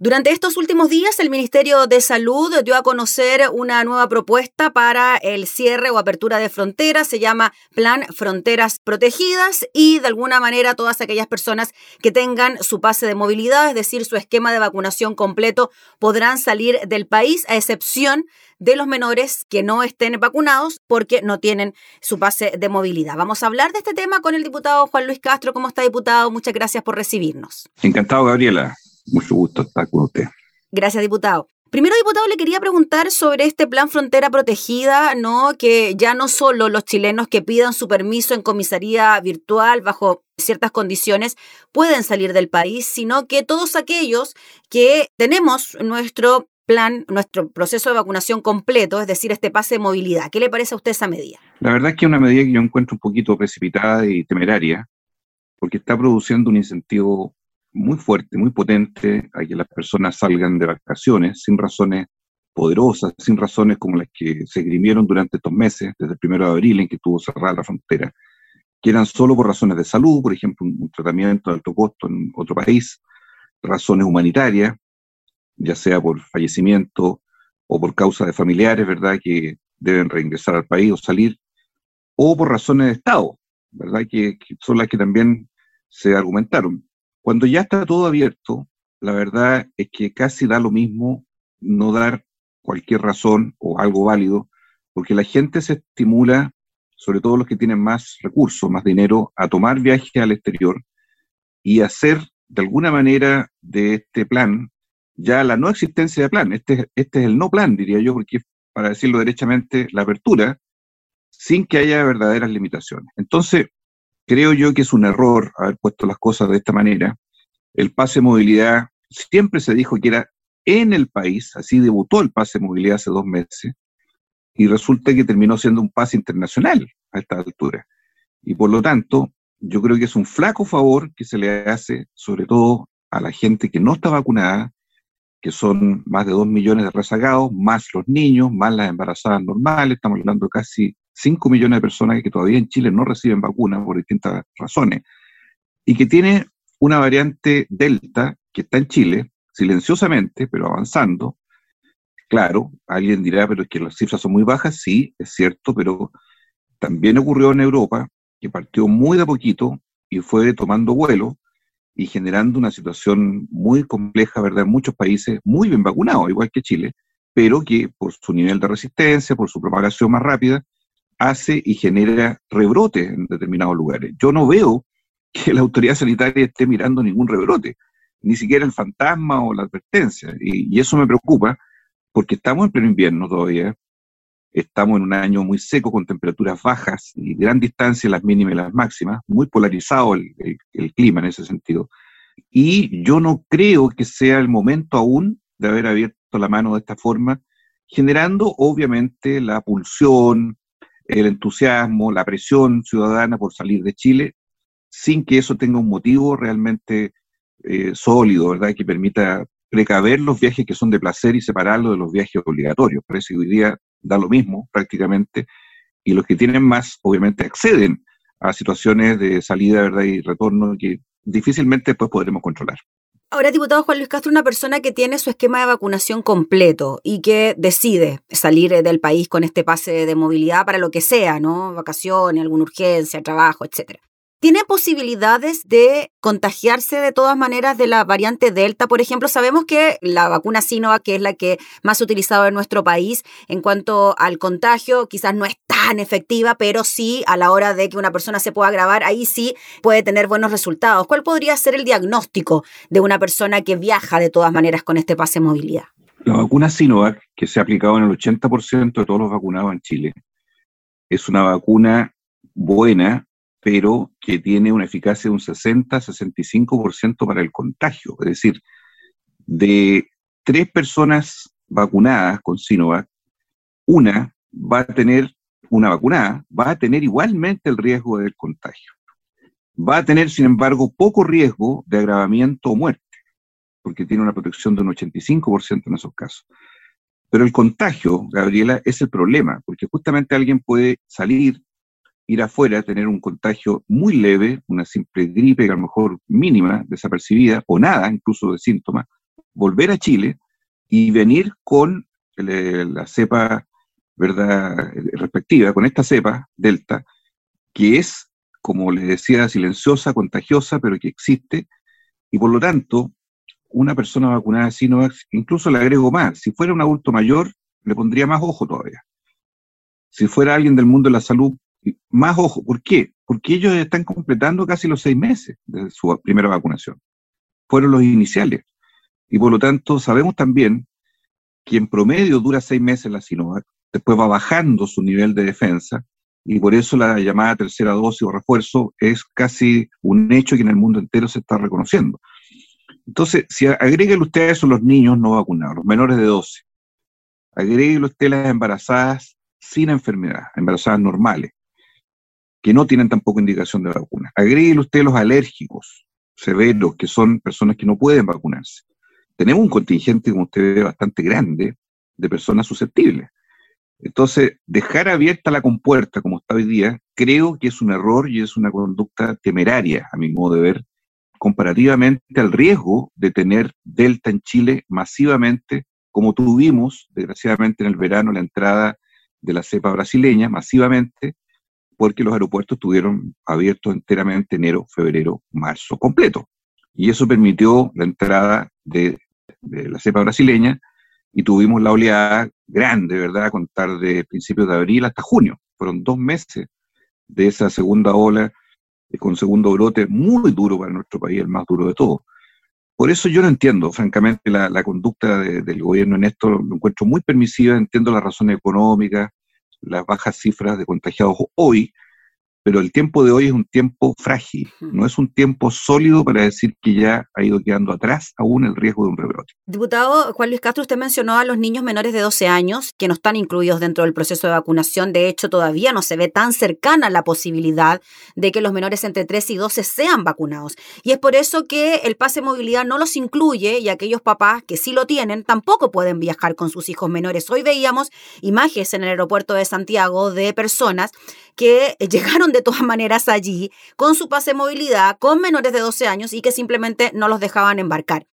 Durante estos últimos días, el Ministerio de Salud dio a conocer una nueva propuesta para el cierre o apertura de fronteras. Se llama Plan Fronteras Protegidas y de alguna manera todas aquellas personas que tengan su pase de movilidad, es decir, su esquema de vacunación completo, podrán salir del país, a excepción de los menores que no estén vacunados porque no tienen su pase de movilidad. Vamos a hablar de este tema con el diputado Juan Luis Castro. ¿Cómo está, diputado? Muchas gracias por recibirnos. Encantado, Gabriela. Mucho gusto estar con usted. Gracias, diputado. Primero, diputado, le quería preguntar sobre este plan Frontera Protegida, ¿no? Que ya no solo los chilenos que pidan su permiso en comisaría virtual bajo ciertas condiciones pueden salir del país, sino que todos aquellos que tenemos nuestro plan, nuestro proceso de vacunación completo, es decir, este pase de movilidad. ¿Qué le parece a usted esa medida? La verdad es que es una medida que yo encuentro un poquito precipitada y temeraria, porque está produciendo un incentivo muy fuerte, muy potente a que las personas salgan de vacaciones sin razones poderosas, sin razones como las que se grimieron durante estos meses, desde el primero de abril en que estuvo cerrada la frontera, que eran solo por razones de salud, por ejemplo, un, tratamiento de alto costo en otro país, razones humanitarias, ya sea por fallecimiento o por causa de familiares, ¿verdad?, que deben reingresar al país o salir, o por razones de Estado, ¿verdad?, que son las que también se argumentaron. Cuando ya está todo abierto, la verdad es que casi da lo mismo no dar cualquier razón o algo válido, porque la gente se estimula, sobre todo los que tienen más recursos, más dinero, a tomar viajes al exterior y hacer de alguna manera de este plan ya la no existencia de plan. Este, este es el no plan, diría yo, porque para decirlo derechamente, la apertura sin que haya verdaderas limitaciones. Entonces, Creo yo que es un error haber puesto las cosas de esta manera. El pase de movilidad siempre se dijo que era en el país, así debutó el pase de movilidad hace dos meses, y resulta que terminó siendo un pase internacional a esta altura. Y por lo tanto, yo creo que es un flaco favor que se le hace, sobre todo a la gente que no está vacunada, que son más de dos millones de rezagados, más los niños, más las embarazadas normales, estamos hablando casi 5 millones de personas que todavía en Chile no reciben vacuna por distintas razones, y que tiene una variante Delta que está en Chile, silenciosamente, pero avanzando. Claro, alguien dirá, pero es que las cifras son muy bajas, sí, es cierto, pero también ocurrió en Europa, que partió muy de poquito y fue tomando vuelo y generando una situación muy compleja, ¿verdad? En muchos países muy bien vacunados, igual que Chile, pero que por su nivel de resistencia, por su propagación más rápida, hace y genera rebrotes en determinados lugares. Yo no veo que la autoridad sanitaria esté mirando ningún rebrote, ni siquiera el fantasma o la advertencia. Y, eso me preocupa porque estamos en pleno invierno todavía, estamos en un año muy seco con temperaturas bajas y gran distancia las mínimas y las máximas, muy polarizado el, el clima en ese sentido. Y yo no creo que sea el momento aún de haber abierto la mano de esta forma, generando obviamente la pulsión, el entusiasmo, la presión ciudadana por salir de Chile, sin que eso tenga un motivo realmente eh, sólido, ¿verdad? Que permita precaver los viajes que son de placer y separarlos de los viajes obligatorios. Parece que hoy día da lo mismo prácticamente, y los que tienen más, obviamente, acceden a situaciones de salida, ¿verdad? Y retorno que difícilmente después podremos controlar. Ahora, diputado Juan Luis Castro, una persona que tiene su esquema de vacunación completo y que decide salir del país con este pase de movilidad para lo que sea, ¿no? Vacaciones, alguna urgencia, trabajo, etcétera. ¿Tiene posibilidades de contagiarse de todas maneras de la variante Delta? Por ejemplo, sabemos que la vacuna Sinovac, que es la que más utilizado en nuestro país en cuanto al contagio, quizás no es tan efectiva, pero sí a la hora de que una persona se pueda grabar, ahí sí puede tener buenos resultados. ¿Cuál podría ser el diagnóstico de una persona que viaja de todas maneras con este pase de movilidad? La vacuna Sinovac, que se ha aplicado en el 80% de todos los vacunados en Chile, es una vacuna buena pero que tiene una eficacia de un 60-65% para el contagio. Es decir, de tres personas vacunadas con Sinovac, una va a tener, una vacunada, va a tener igualmente el riesgo del contagio. Va a tener, sin embargo, poco riesgo de agravamiento o muerte, porque tiene una protección de un 85% en esos casos. Pero el contagio, Gabriela, es el problema, porque justamente alguien puede salir ir afuera, tener un contagio muy leve, una simple gripe, a lo mejor mínima, desapercibida, o nada, incluso de síntomas, volver a Chile y venir con la cepa ¿verdad? respectiva, con esta cepa, Delta, que es, como le decía, silenciosa, contagiosa, pero que existe, y por lo tanto, una persona vacunada Sinovac, incluso le agrego más, si fuera un adulto mayor, le pondría más ojo todavía. Si fuera alguien del mundo de la salud, más ojo. ¿Por qué? Porque ellos están completando casi los seis meses de su primera vacunación. Fueron los iniciales. Y por lo tanto, sabemos también que en promedio dura seis meses la Sinovac, después va bajando su nivel de defensa, y por eso la llamada tercera dosis o refuerzo es casi un hecho que en el mundo entero se está reconociendo. Entonces, si agréguele usted a eso los niños no vacunados, los menores de 12, agréguele usted las embarazadas sin enfermedad, embarazadas normales, que no tienen tampoco indicación de vacuna. Agréguele usted los alérgicos severos, que son personas que no pueden vacunarse. Tenemos un contingente, como usted ve, bastante grande de personas susceptibles. Entonces, dejar abierta la compuerta como está hoy día, creo que es un error y es una conducta temeraria, a mi modo de ver, comparativamente al riesgo de tener Delta en Chile masivamente, como tuvimos, desgraciadamente, en el verano la entrada de la cepa brasileña, masivamente, porque los aeropuertos estuvieron abiertos enteramente enero, febrero, marzo, completo. Y eso permitió la entrada de, de la cepa brasileña y tuvimos la oleada grande, ¿verdad?, a contar de principios de abril hasta junio. Fueron dos meses de esa segunda ola eh, con segundo brote muy duro para nuestro país, el más duro de todos. Por eso yo no entiendo, francamente, la, la conducta del gobierno en esto, lo encuentro muy permisiva, entiendo las razones económicas, las bajas cifras de contagiados hoy, pero el tiempo de hoy es un tiempo frágil, no es un tiempo sólido para decir que ya ha ido quedando atrás aún el riesgo de un rebrote. Diputado Juan Luis Castro, usted mencionó a los niños menores de 12 años que no están incluidos dentro del proceso de vacunación. De hecho, todavía no se ve tan cercana la posibilidad de que los menores entre 13 y 12 sean vacunados. Y es por eso que el pase de movilidad no los incluye y aquellos papás que sí lo tienen tampoco pueden viajar con sus hijos menores. Hoy veíamos imágenes en el aeropuerto de Santiago de personas que llegaron de todas maneras allí con su pase de movilidad, con menores de 12 años y que simplemente no los dejaban embarcar.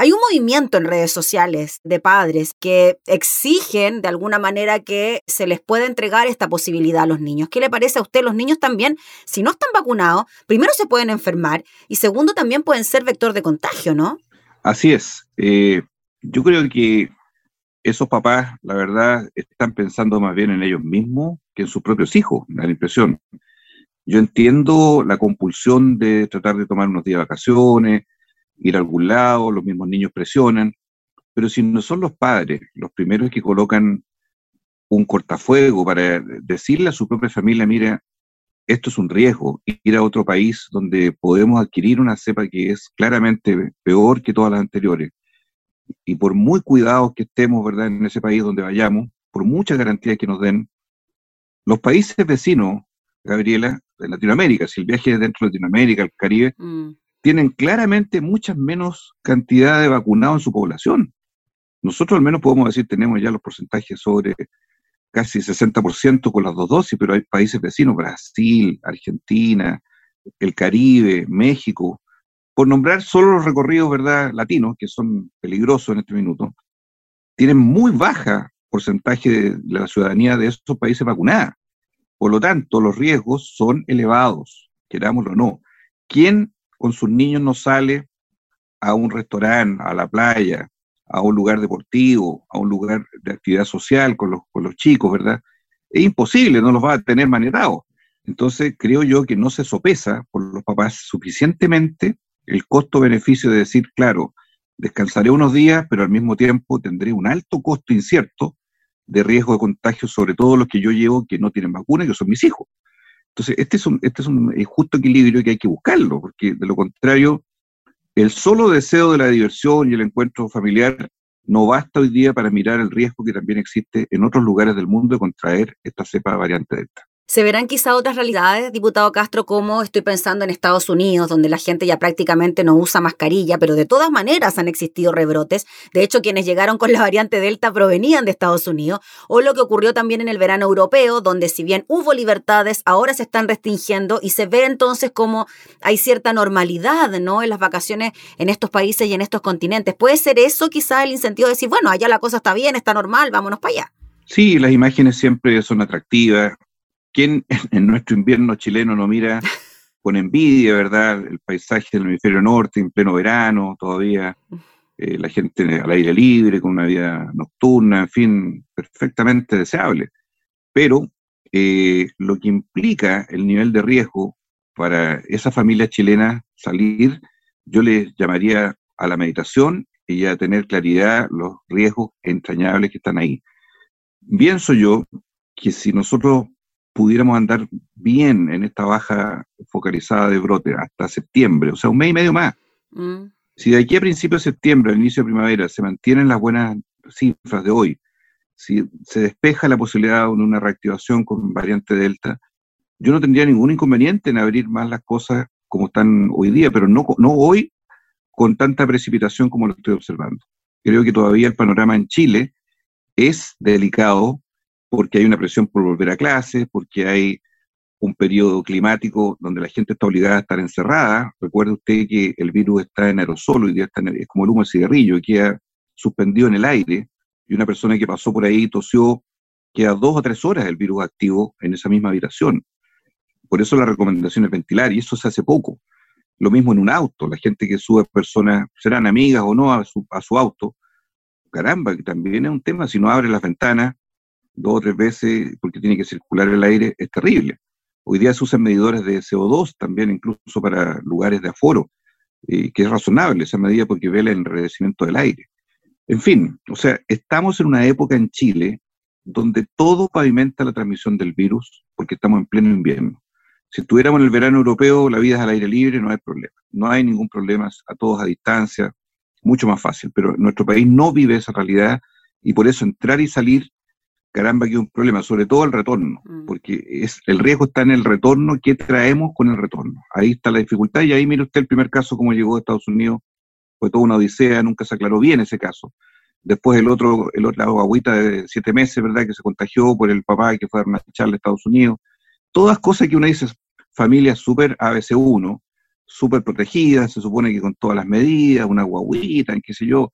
Hay un movimiento en redes sociales de padres que exigen de alguna manera que se les pueda entregar esta posibilidad a los niños. ¿Qué le parece a usted? Los niños también, si no están vacunados, primero se pueden enfermar y segundo también pueden ser vector de contagio, ¿no? Así es. Eh, yo creo que esos papás, la verdad, están pensando más bien en ellos mismos que en sus propios hijos, da la impresión. Yo entiendo la compulsión de tratar de tomar unos días de vacaciones, ir a algún lado, los mismos niños presionan, pero si no son los padres los primeros que colocan un cortafuego para decirle a su propia familia, mira, esto es un riesgo, ir a otro país donde podemos adquirir una cepa que es claramente peor que todas las anteriores, y por muy cuidados que estemos, ¿verdad?, en ese país donde vayamos, por muchas garantías que nos den, los países vecinos, Gabriela, de Latinoamérica, si el viaje es dentro de Latinoamérica, el Caribe, mm. tienen claramente muchas menos cantidad de vacunados en su población. Nosotros al menos podemos decir, tenemos ya los porcentajes sobre casi 60% con las dos dosis, pero hay países vecinos, Brasil, Argentina, el Caribe, México, por nombrar solo los recorridos, ¿verdad?, latinos, que son peligrosos en este minuto, tienen muy baja porcentaje de la ciudadanía de esos países vacunada. Por lo tanto, los riesgos son elevados, querámoslo o no. ¿Quién con sus niños no sale a un restaurante, a la playa, a un lugar deportivo, a un lugar de actividad social con los, con los chicos, ¿verdad? Es imposible, no los va a tener manetados. Entonces, creo yo que no se sopesa por los papás suficientemente el costo-beneficio de decir, claro, descansaré unos días, pero al mismo tiempo tendré un alto costo incierto de riesgo de contagio, sobre todo los que yo llevo que no tienen vacuna, que son mis hijos. Entonces, este es un, este es un justo equilibrio que hay que buscarlo, porque de lo contrario, el solo deseo de la diversión y el encuentro familiar no basta hoy día para mirar el riesgo que también existe en otros lugares del mundo de contraer esta cepa variante Delta. Se verán quizá otras realidades, diputado Castro, como estoy pensando en Estados Unidos, donde la gente ya prácticamente no usa mascarilla, pero de todas maneras han existido rebrotes. De hecho, quienes llegaron con la variante Delta provenían de Estados Unidos. O lo que ocurrió también en el verano europeo, donde si bien hubo libertades, ahora se están restringiendo y se ve entonces como hay cierta normalidad ¿no? en las vacaciones en estos países y en estos continentes. ¿Puede ser eso quizá el incentivo de decir, bueno, allá la cosa está bien, está normal, vámonos para allá? Sí, las imágenes siempre son atractivas ¿Quién en nuestro invierno chileno no mira con envidia, verdad, el paisaje del hemisferio norte en pleno verano todavía? Eh, la gente al aire libre, con una vida nocturna, en fin, perfectamente deseable. Pero eh, lo que implica el nivel de riesgo para esa familia chilena salir, yo les llamaría a la meditación y a tener claridad los riesgos entrañables que están ahí. Pienso yo que si nosotros pudiéramos andar bien en esta baja focalizada de brote hasta septiembre, o sea, un mes y medio más. Mm. Si de aquí a principios de septiembre, al inicio de primavera, se mantienen las buenas cifras de hoy, si se despeja la posibilidad de una reactivación con variante Delta, yo no tendría ningún inconveniente en abrir más las cosas como están hoy día, pero no, no hoy con tanta precipitación como lo estoy observando. Creo que todavía el panorama en Chile es delicado porque hay una presión por volver a clases, porque hay un periodo climático donde la gente está obligada a estar encerrada. Recuerde usted que el virus está en aerosol, y está es como el humo de cigarrillo, y queda suspendido en el aire, y una persona que pasó por ahí tosió, queda dos o tres horas el virus activo en esa misma habitación. Por eso la recomendación es ventilar, y eso se hace poco. Lo mismo en un auto, la gente que sube personas, serán amigas o no a su, a su auto, caramba, que también es un tema, si no abre las ventanas, dos o tres veces porque tiene que circular el aire, es terrible. Hoy día se usan medidores de CO2 también, incluso para lugares de aforo, eh, que es razonable esa medida porque ve el enredecimiento del aire. En fin, o sea, estamos en una época en Chile donde todo pavimenta la transmisión del virus porque estamos en pleno invierno. Si estuviéramos en el verano europeo, la vida es al aire libre, no hay problema. No hay ningún problema, a todos a distancia, mucho más fácil. Pero nuestro país no vive esa realidad y por eso entrar y salir caramba, que es un problema, sobre todo el retorno, mm. porque es, el riesgo está en el retorno, ¿qué traemos con el retorno? Ahí está la dificultad y ahí mire usted el primer caso, como llegó a Estados Unidos, fue toda una odisea, nunca se aclaró bien ese caso. Después el otro, el otro agüita de siete meses, ¿verdad?, que se contagió por el papá que fue a marchar a Estados Unidos. Todas cosas que uno dice, familias súper ABC1, súper protegidas, se supone que con todas las medidas, una guaguita, qué sé yo,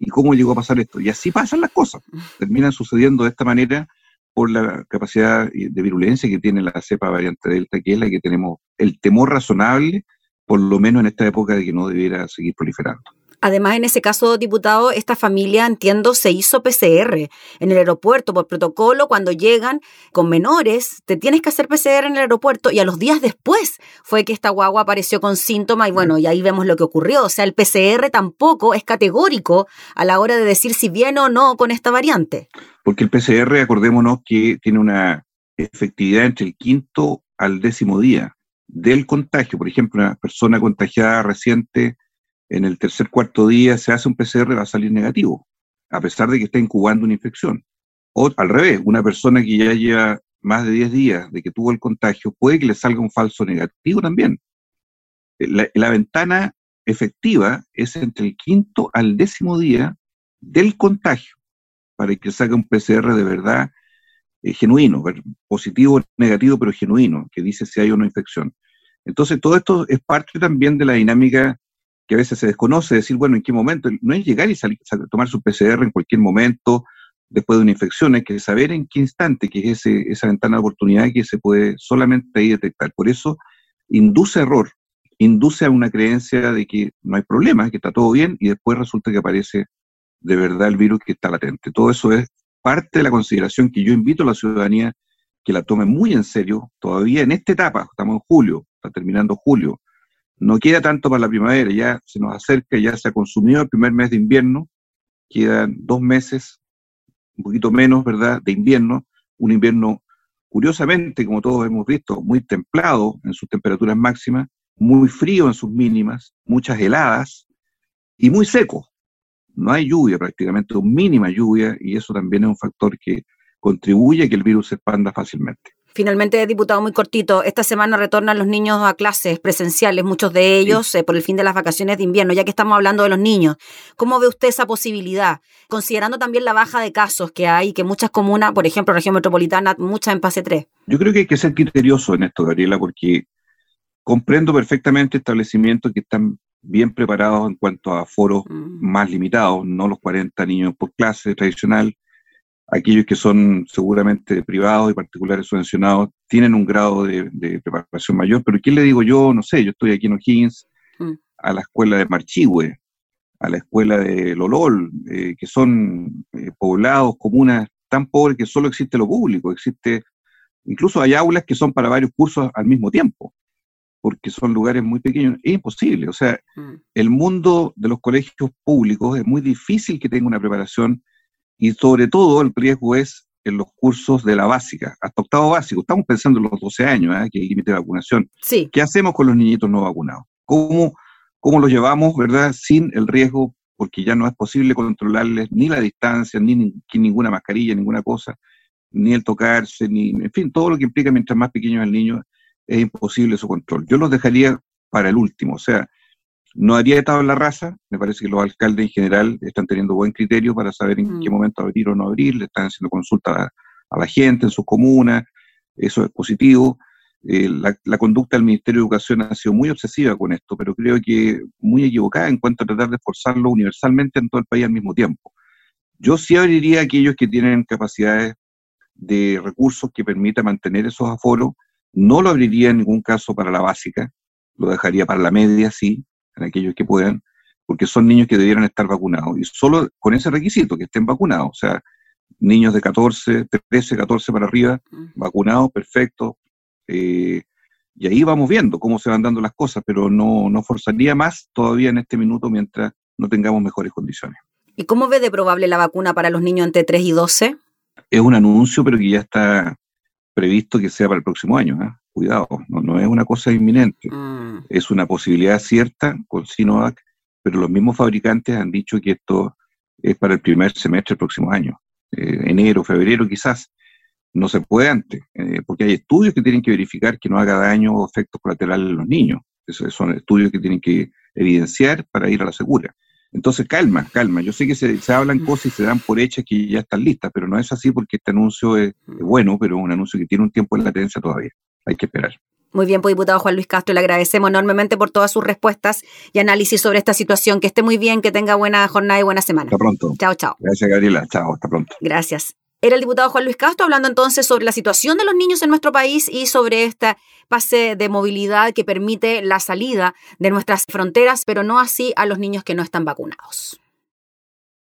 ¿Y cómo llegó a pasar esto? Y así pasan las cosas. Terminan sucediendo de esta manera por la capacidad de virulencia que tiene la cepa variante Delta, que es la que tenemos el temor razonable, por lo menos en esta época, de que no debiera seguir proliferando. Además, en ese caso, diputado, esta familia, entiendo, se hizo PCR en el aeropuerto por protocolo. Cuando llegan con menores, te tienes que hacer PCR en el aeropuerto y a los días después fue que esta guagua apareció con síntomas y bueno, y ahí vemos lo que ocurrió. O sea, el PCR tampoco es categórico a la hora de decir si viene o no con esta variante. Porque el PCR, acordémonos que tiene una efectividad entre el quinto al décimo día del contagio. Por ejemplo, una persona contagiada reciente en el tercer cuarto día se hace un PCR va a salir negativo, a pesar de que está incubando una infección. O al revés, una persona que ya lleva más de 10 días de que tuvo el contagio, puede que le salga un falso negativo también. La, ventana efectiva es entre el quinto al décimo día del contagio, para que salga un PCR de verdad eh, genuino, positivo o negativo, pero genuino, que dice si hay o no infección. Entonces, todo esto es parte también de la dinámica que a veces se desconoce, decir, bueno, en qué momento, no es llegar y salir, tomar su PCR en cualquier momento después de una infección, hay que saber en qué instante, que es ese, esa ventana de oportunidad que se puede solamente ahí detectar. Por eso induce error, induce a una creencia de que no hay problema, que está todo bien, y después resulta que aparece de verdad el virus que está latente. Todo eso es parte de la consideración que yo invito a la ciudadanía que la tome muy en serio, todavía en esta etapa, estamos en julio, está terminando julio, no queda tanto para la primavera, ya se nos acerca, ya se ha consumido el primer mes de invierno, quedan dos meses, un poquito menos, ¿verdad?, de invierno, un invierno curiosamente, como todos hemos visto, muy templado en sus temperaturas máximas, muy frío en sus mínimas, muchas heladas y muy seco. No hay lluvia prácticamente, mínima lluvia, y eso también es un factor que contribuye a que el virus se expanda fácilmente. Finalmente, diputado, muy cortito. Esta semana retornan los niños a clases presenciales, muchos de ellos eh, por el fin de las vacaciones de invierno, ya que estamos hablando de los niños. ¿Cómo ve usted esa posibilidad? Considerando también la baja de casos que hay, que muchas comunas, por ejemplo, región metropolitana, muchas en fase 3. Yo creo que hay que ser criterioso en esto, Gabriela, porque comprendo perfectamente establecimientos que están bien preparados en cuanto a foros mm. más limitados, no los 40 niños por clase tradicional, aquellos que son seguramente privados y particulares subvencionados tienen un grado de, preparación mayor, pero ¿qué le digo yo? No sé, yo estoy aquí en O'Higgins, mm. a la escuela de Marchihue, a la escuela de Lolol, eh, que son eh, poblados, comunas tan pobres que solo existe lo público, existe, incluso hay aulas que son para varios cursos al mismo tiempo, porque son lugares muy pequeños, es imposible, o sea, mm. el mundo de los colegios públicos es muy difícil que tenga una preparación y sobre todo el riesgo es en los cursos de la básica, hasta octavo básico. Estamos pensando en los 12 años, ¿eh? que hay límite de vacunación. Sí. ¿Qué hacemos con los niñitos no vacunados? ¿Cómo, ¿Cómo los llevamos, verdad, sin el riesgo? Porque ya no es posible controlarles ni la distancia, ni, ni ninguna mascarilla, ninguna cosa, ni el tocarse, ni, en fin, todo lo que implica mientras más pequeño es el niño, es imposible su control. Yo los dejaría para el último, o sea, no haría la raza, me parece que los alcaldes en general están teniendo buen criterio para saber en qué mm. momento abrir o no abrir, le están haciendo consultas a, la gente en sus comunas, eso es positivo. Eh, la, conducta del Ministerio de Educación ha sido muy obsesiva con esto, pero creo que muy equivocada en cuanto a tratar de forzarlo universalmente en todo el país al mismo tiempo. Yo sí abriría a aquellos que tienen capacidades de recursos que permitan mantener esos aforos, no lo abriría en ningún caso para la básica, lo dejaría para la media, sí, en aquellos que puedan, porque son niños que debieran estar vacunados. Y solo con ese requisito, que estén vacunados. O sea, niños de 14, 13, 14 para arriba, vacunados, perfecto. Eh, y ahí vamos viendo cómo se van dando las cosas, pero no, no forzaría más todavía en este minuto mientras no tengamos mejores condiciones. ¿Y cómo ve de probable la vacuna para los niños entre 3 y 12? Es un anuncio, pero que ya está previsto que sea para el próximo año. ¿eh? Cuidado, no, es una cosa inminente. Mm. Es una posibilidad cierta con Sinovac, pero los mismos fabricantes han dicho que esto es para el primer semestre del próximo año. Eh, enero, febrero quizás. No se puede antes, eh, porque hay estudios que tienen que verificar que no haga daño o efectos colaterales en los niños. Esos son estudios que tienen que evidenciar para ir a la segura. Entonces, calma, calma. Yo sé que se, hablan mm. cosas y se dan por hechas que ya están listas, pero no es así porque este anuncio es, mm. bueno, pero es un anuncio que tiene un tiempo de latencia todavía. Hay que esperar. Muy bien, pues diputado Juan Luis Castro, le agradecemos enormemente por todas sus respuestas y análisis sobre esta situación. Que esté muy bien, que tenga buena jornada y buena semana. Hasta pronto. Chao, chao. Gracias, Gabriela. Chao, hasta pronto. Gracias. Era el diputado Juan Luis Castro hablando entonces sobre la situación de los niños en nuestro país y sobre esta pase de movilidad que permite la salida de nuestras fronteras, pero no así a los niños que no están vacunados.